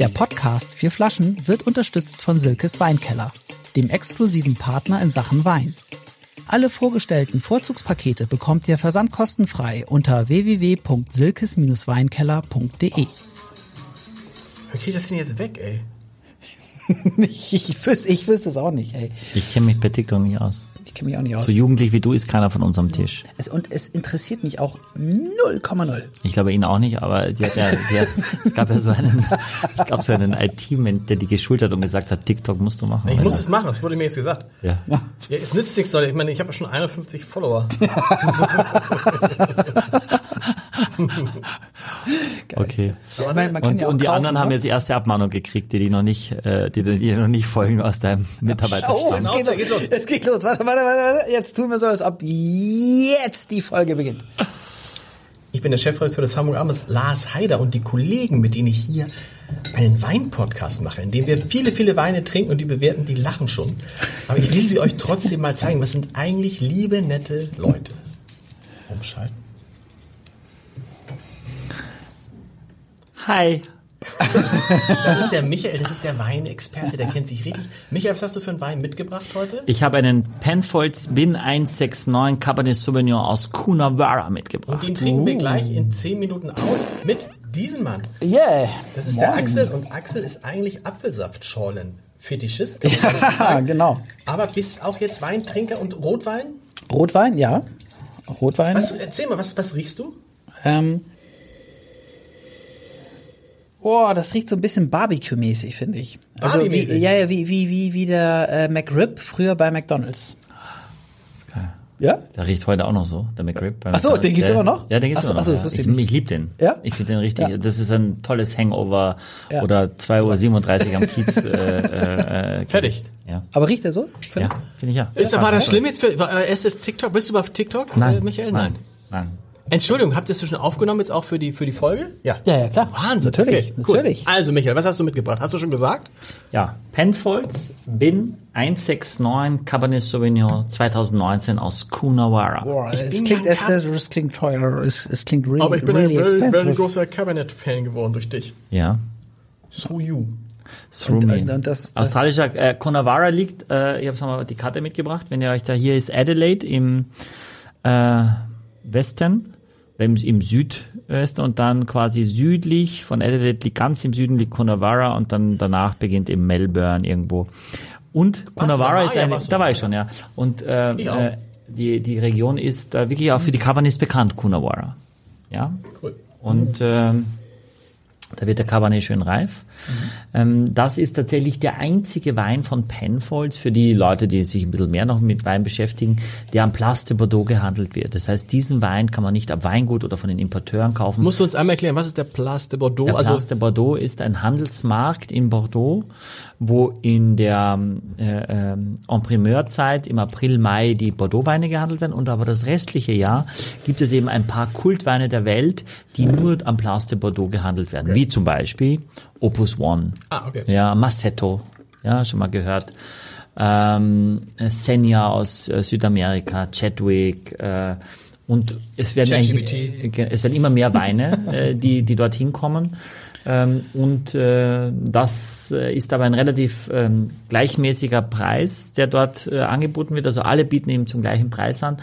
Der Podcast Vier Flaschen wird unterstützt von Silkes Weinkeller, dem exklusiven Partner in Sachen Wein. Alle vorgestellten Vorzugspakete bekommt ihr versandkostenfrei unter www.silkes-weinkeller.de. Wie krieg das denn jetzt weg, ey? ich, wüsste, ich wüsste es auch nicht, ey. Ich kenne mich bei TikTok nicht aus. Ich kenne mich auch nicht aus. So jugendlich wie du ist keiner von unserem Tisch. Es, und es interessiert mich auch 0,0. Ich glaube ihn auch nicht, aber die hat ja, die hat, es gab ja so einen, es gab so einen IT-Mensch, der die geschult hat und gesagt hat, TikTok musst du machen. Ich Alter. muss es machen, das wurde mir jetzt gesagt. ja. Ja, es nützt nichts, Leute. Ich meine, ich habe ja schon 51 Follower. Okay. Man kann Und, ja und die anderen haben ne? jetzt die erste Abmahnung gekriegt, die die noch nicht, äh, die, die noch nicht folgen aus deinem Mitarbeiter. Oh, es geht, geht los. Es geht los. Warte, warte, warte, warte. Jetzt tun wir so, als ob jetzt die Folge beginnt. Ich bin der Chefredakteur des Hamburg Abends, Lars Haider, und die Kollegen, mit denen ich hier einen Wein-Podcast mache, in dem wir viele, viele Weine trinken und die bewerten, die lachen schon. Aber ich will sie euch trotzdem mal zeigen. Was sind eigentlich liebe, nette Leute? Umschalten. Hi. Das ist der Michael, das ist der Weinexperte, der kennt sich richtig. Michael, was hast du für einen Wein mitgebracht heute? Ich habe einen Penfolds Bin 169 Cabernet Sauvignon aus Coonawarra mitgebracht. Und den trinken wir gleich in 10 Minuten aus mit diesem Mann. Yeah. Das ist der Axel und Axel ist eigentlich Apfelsaftschorlen. Fetischist, Ah, genau. aber bist auch jetzt Weintrinker und Rotwein? Rotwein, ja. Rotwein. Was, erzähl mal, was, was riechst du? Ähm, oh, das riecht so ein bisschen Barbecue-mäßig, finde ich. Also wie, ja, ja, wie, wie, wie, wie der äh, McRib früher bei McDonalds. ist geil. Ja? Der riecht heute auch noch so, der McRib. Ach so, den gibt's ja, immer noch? Ja, den gibt's Ach so, immer noch. ach so, ja. wusste Ich, ich liebe den. Ja? Ich finde den richtig. Ja. Das ist ein tolles Hangover Ja. oder 2.37 Uhr am Kiez. Äh, äh, äh, Fertig. Ja, Aber riecht er so? ja finde ich ja. Ist, war das schlimm jetzt für, war, äh, ist das TikTok? Bist du auf TikTok, Nein. äh, Michael? Nein. Nein. Entschuldigung, habt ihr es schon aufgenommen jetzt auch für die, für die Folge? Ja. Ja, ja, klar. Wahnsinn. Natürlich, okay, cool. natürlich. Also Michael, was hast du mitgebracht? Hast du schon gesagt? Ja, Penfolds Bin 169 Cabernet Sauvignon 2019 aus Coonawarra. Boah, es klingt, es, es klingt teuer, es, es klingt really, Aber ich bin really ein very, expensive. very großer Cabernet-Fan geworden durch dich. Ja, So you. through Und- me. und- und das- das- Australischer äh, Coonawarra liegt, äh, ich habe nochmal die Karte mitgebracht, wenn ihr euch da, hier ist Adelaide im äh, Westen, im, Südwesten und dann quasi südlich von Adelaide liegt ganz im Süden liegt Coonawarra und dann danach beginnt eben Melbourne irgendwo. Und Coonawarra da? ist eine, da war da, ich schon, ja. Und äh, äh, die, die Region ist äh, wirklich auch für die Cabernets bekannt, Coonawarra. Ja. Cool. Und ähm, da wird der Cabernet schön reif. Ähm, das ist tatsächlich der einzige Wein von Penfolds für die Leute, die sich ein bisschen mehr noch mit Wein beschäftigen, der am Place de Bordeaux gehandelt wird. Das heißt, diesen Wein kann man nicht ab Weingut oder von den Importeuren kaufen. Musst du uns einmal erklären, was ist der Place de Bordeaux? Der also Place de Bordeaux ist ein Handelsmarkt in Bordeaux, wo in der äh, ähm, En-Primeur-Zeit im April, Mai die Bordeaux-Weine gehandelt werden und aber das restliche Jahr gibt es eben ein paar Kultweine der Welt, die nur am Place de Bordeaux gehandelt werden, wie zum Beispiel Opus One, Ah, okay. ja, Massetto, ja, schon mal gehört, ähm, Senya aus äh, Südamerika, Chadwick, äh, und es werden, eigentlich- äh, es werden immer mehr Weine, äh, die, die dorthin kommen. Ähm, und äh, das äh, ist aber ein relativ ähm, gleichmäßiger Preis, der dort äh, angeboten wird. Also alle bieten eben zum gleichen Preis an.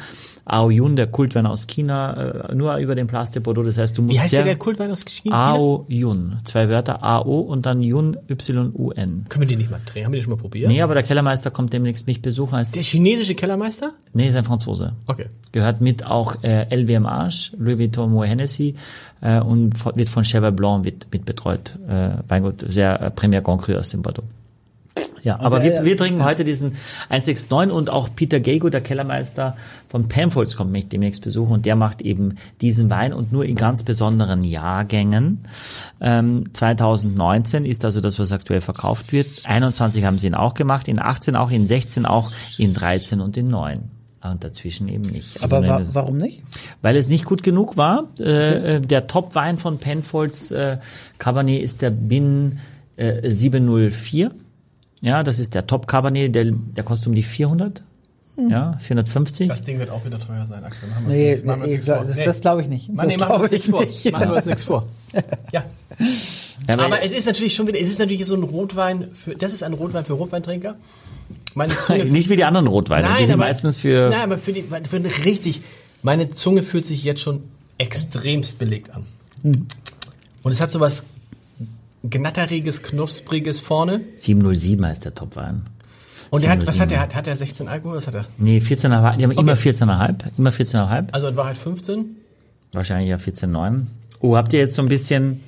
Ao Yun, der Kultwein aus China, äh, nur über den Place de Bordeaux. Das heißt, du musst Wie heißt sehr der, Kultwein aus China? Ao Yun, zwei Wörter AO und dann Yun Y U N. Können wir die nicht mal drehen? Haben wir die schon mal probiert? Nee, aber der Kellermeister kommt demnächst mich besuchen. Als, Der chinesische Kellermeister? nee, ist ein Franzose. Okay. Gehört mit auch äh, LVMH, Louis Vuitton Moet Hennessy äh, und wird von Cheval Blanc mit, mit betreut. Äh, Weingut, sehr äh, Premier Grand Cru aus dem Bordeaux. Ja, aber der- wir, wir trinken heute diesen 169 und auch Peter Gego, der Kellermeister von Penfolds, kommt mich demnächst besuchen und der macht eben diesen Wein und nur in ganz besonderen Jahrgängen. Ähm, 2019 ist also das, was aktuell verkauft wird. 21 haben sie ihn auch gemacht, in 18 auch, in 16 auch, in 13 und in 9. Und dazwischen eben nicht. Also Aber wa warum nicht? weil es nicht gut genug war. Äh, äh, der Top-Wein von Penfolds äh, Cabernet ist der Bin äh, 704. Ja, das ist der Top-Cabernet, der, der kostet um die 400. Ja, 450. Das Ding wird auch wieder teuer sein, Axel. Machen wir uns Nee, machen uns nee, vor. das, Nee. das glaube ich nicht. Mann, nee, das machen wir uns vor. nicht. Machen wir uns nichts vor. Ja. Ja, aber Aber es ist natürlich schon wieder, es ist natürlich so ein Rotwein, für, das ist ein Rotwein für Rotweintrinker. Meine Zunge nicht wie die anderen Rotweine. die sind meistens für. Nein, aber für, die, für eine richtig, meine Zunge fühlt sich jetzt schon extremst belegt an. Hm. Und es hat so was gnatteriges, knuspriges vorne. 707 heißt der Topwein. Und er hat, was hat 707. er? Hat, hat er 16 Alkohol? Was hat er? Nee, 14,5. Die haben immer Okay. 14,5. Immer 14,5. Also in Wahrheit 15? Wahrscheinlich ja 14,9. Oh, habt ihr jetzt so ein bisschen,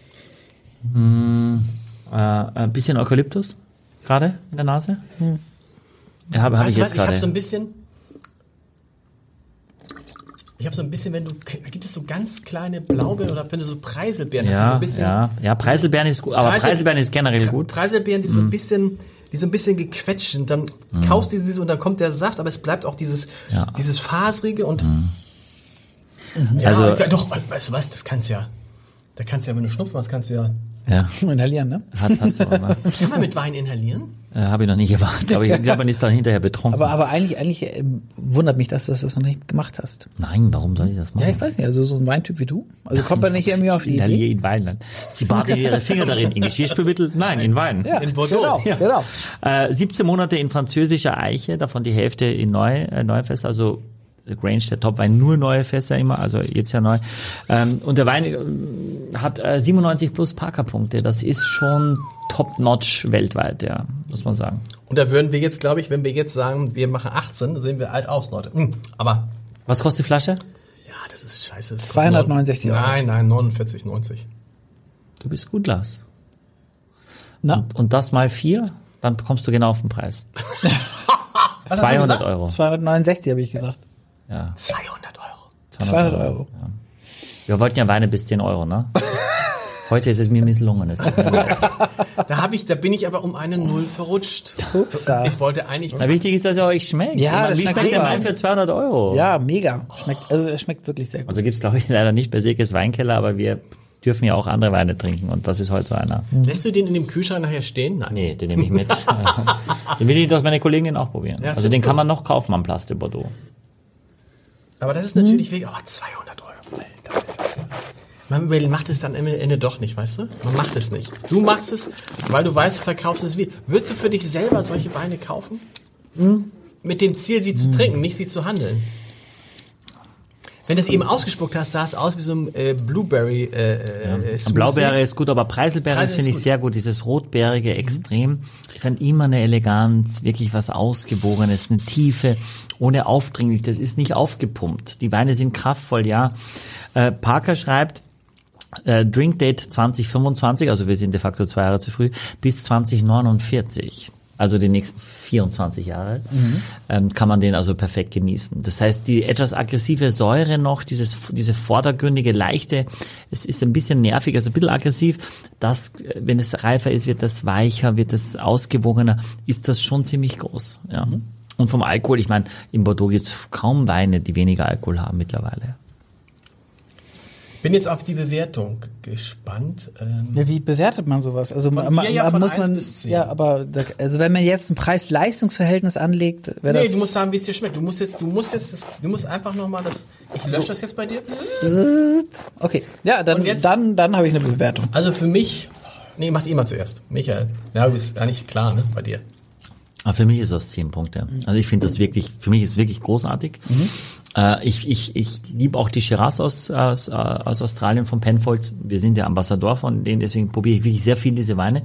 hm, äh, ein bisschen Eukalyptus gerade in der Nase? Ja, habe hab ich jetzt was? Ich habe gerade. so ein bisschen. Ich habe so ein bisschen, wenn du, da gibt es so ganz kleine Blaubeeren oder wenn du so Preiselbeeren hast, die so ja, ein bisschen. ja, ja, Preiselbeeren ist gut, aber Preisel- Preiselbeeren ist generell gut. Mhm. Preiselbeeren, die so ein bisschen, die so ein bisschen gequetscht sind, dann kaust du sie und dann kommt der Saft, aber es bleibt auch dieses, Ja. Mhm. dieses faserige und, ja, Also- ja, doch, weißt du was, das kannst ja, da kannst du ja, wenn du Schnupfen hast, kannst du ja, Ja, Inhalieren, ne? hat, hat's auch mal. kann man mit Wein inhalieren? Äh, habe ich noch nie gemacht, aber ich glaube, man ist dann hinterher betrunken. Aber, aber eigentlich, eigentlich äh, wundert mich, dass du das noch nicht gemacht hast. Nein, warum soll ich das machen? Ja, ich weiß nicht, also so ein Weintyp wie du. Also kommt man nicht irgendwie auf die Idee. in Wein. Sie baden ihre Finger darin. In Geschirrspülmittel? Nein, in Wein. Ja, In Bordeaux. Genau, genau. Äh, 17 Monate in französischer Eiche, davon die Hälfte in neu, äh, neue Fässer, also Grange, der Topwein, nur neue Fässer immer, also jetzt ja neu. Ähm, und der Wein ähm, hat äh, 97 plus Parker-Punkte. Das ist schon top-notch weltweit, ja, muss man sagen. Und da würden wir jetzt, glaube ich, wenn wir jetzt sagen, wir machen 18, dann sehen wir alt aus, Leute. Hm, aber, Was kostet die Flasche? ja, das ist scheiße. Das ist 269 Euro. Nein, nein, 49, 90. Du bist gut, Lars. Na, Und das mal vier, dann bekommst du genau auf den Preis. Was hast du 200 gesagt? Euro. 269 habe ich gesagt. Ja, 200 Euro. 200 Euro. Wir wollten ja Weine bis 10 Euro, ne? Heute ist es mir misslungen. Es tut mir leid. Da habe ich, da bin ich aber um eine Null verrutscht. Upsa. Ich wollte eigentlich. Na, wichtig ist, dass er euch schmeckt. Ja, das Wie schmeckt der. Wein für 200 Euro? Ja, mega. Schmeckt, also es schmeckt wirklich sehr gut. Also gibt's glaube ich leider nicht bei Silkes Weinkeller, aber wir dürfen ja auch andere Weine trinken und das ist heute so einer. Lässt du den in dem Kühlschrank nachher stehen? Nein. Nee, den nehme ich mit. den will ich, dass meine Kollegen den auch probieren. Ja, also den ich kann gut. man noch kaufen am Place de Bordeaux. Aber das ist natürlich wirklich, oh, 200 Euro. Alter, Alter, Alter. Man macht es dann am Ende doch nicht, weißt du? Man macht es nicht. Du machst es, weil du weißt, du verkaufst es wie. Würdest du für dich selber solche Weine kaufen? Mit dem Ziel, sie zu trinken, nicht sie zu handeln. Wenn du es eben ausgespuckt hast, sah es aus wie so ein äh, Blueberry äh, äh, Smoothie. Blaubeere ist gut, aber Preiselbeere Preisel finde ich gut. sehr gut. Dieses Rotbeerige extrem. Ich fand immer eine Eleganz, wirklich was Ausgewogenes, eine Tiefe, ohne aufdringlich. Das ist nicht aufgepumpt. Die Weine sind kraftvoll, ja. Äh, Parker schreibt, äh, Drink Date 2025, also wir sind de facto zwei Jahre zu früh, bis 2049. Also die nächsten 24 Jahre ähm, kann man den also perfekt genießen. Das heißt, die etwas aggressive Säure noch, dieses, diese vordergründige, leichte, es ist ein bisschen nervig, also ein bisschen aggressiv. Das, äh, wenn es reifer ist, wird das weicher, wird das ausgewogener, ist das schon ziemlich groß. Ja. Und vom Alkohol, ich meine, in Bordeaux gibt's kaum Weine, die weniger Alkohol haben mittlerweile. Bin jetzt auf die Bewertung gespannt. Ähm, Ja, wie bewertet man sowas? Also man, mir ja von muss man ja, aber da, also wenn man jetzt ein Preis-Leistungs-Verhältnis anlegt, wäre nee, das du musst sagen, wie es dir schmeckt. Du musst jetzt, du musst jetzt, das, du musst einfach nochmal das. Ich lösche das jetzt bei dir. okay. Ja, dann jetzt- dann dann habe ich eine Bewertung. Also für mich, nee, macht ihr mal zuerst. Michael. Ja, du bist eigentlich klar, ne, bei dir. Aber für mich ist das zehn Punkte. Also ich finde das wirklich, für mich ist wirklich großartig. Äh, ich ich, ich liebe auch die Shiraz aus, aus, äh, aus Australien von Penfolds. Wir sind der Ambassador von denen, deswegen probiere ich wirklich sehr viel diese Weine.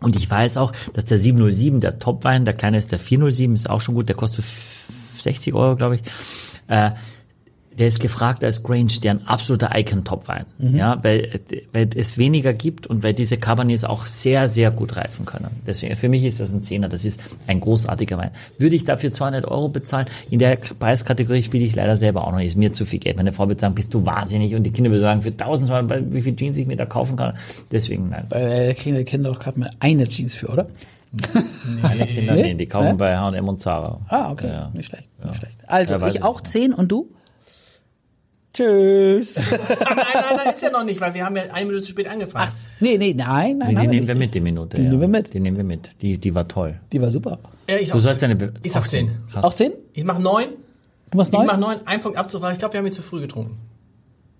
Und ich weiß auch, dass der 707, der Topwein, der kleine ist der 407, ist auch schon gut, der kostet 60 Euro, glaube ich. Äh, der ist gefragt als Grange, der ein absoluter Icon-Top-Wein. Ja, weil, weil es weniger gibt und weil diese Cabernets auch sehr, sehr gut reifen können. Deswegen, für mich ist das ein Zehner, das ist ein großartiger Wein. Würde ich dafür 200 Euro bezahlen? In der Preiskategorie spiele ich leider selber auch noch nicht. Ist mir zu viel Geld. Meine Frau wird sagen, bist du wahnsinnig? Und die Kinder würden sagen, für 1200, wie viel Jeans ich mir da kaufen kann. Deswegen, nein. Äh, kriegen die Kinder doch gerade mal eine Jeans für, oder? Meine Kinder, Nee? die kaufen bei H&M und Zara. Ah, okay. Ja. Nicht schlecht. Nicht schlecht. Also, Ja, ich auch. 10 und du? Tschüss. nein, nein, nein, ist ja noch nicht, weil wir haben ja eine Minute zu spät angefangen. nee, nee, nein, nein, Die nehmen nicht. wir mit, die Minute. Die ja. nehmen wir mit. Die nehmen wir mit. Die, die war toll. Die war super. Ja, ich Du sollst deine... Be Ich sag 10. Krass. Auch 10? Ich mach 9. Du machst Ich 9? mach 9, ein Punkt weil ich glaube, wir haben ihn zu früh getrunken.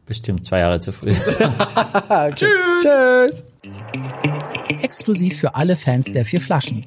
Bestimmt zwei Jahre zu früh. Tschüss. Tschüss. Exklusiv für alle Fans der vier Flaschen.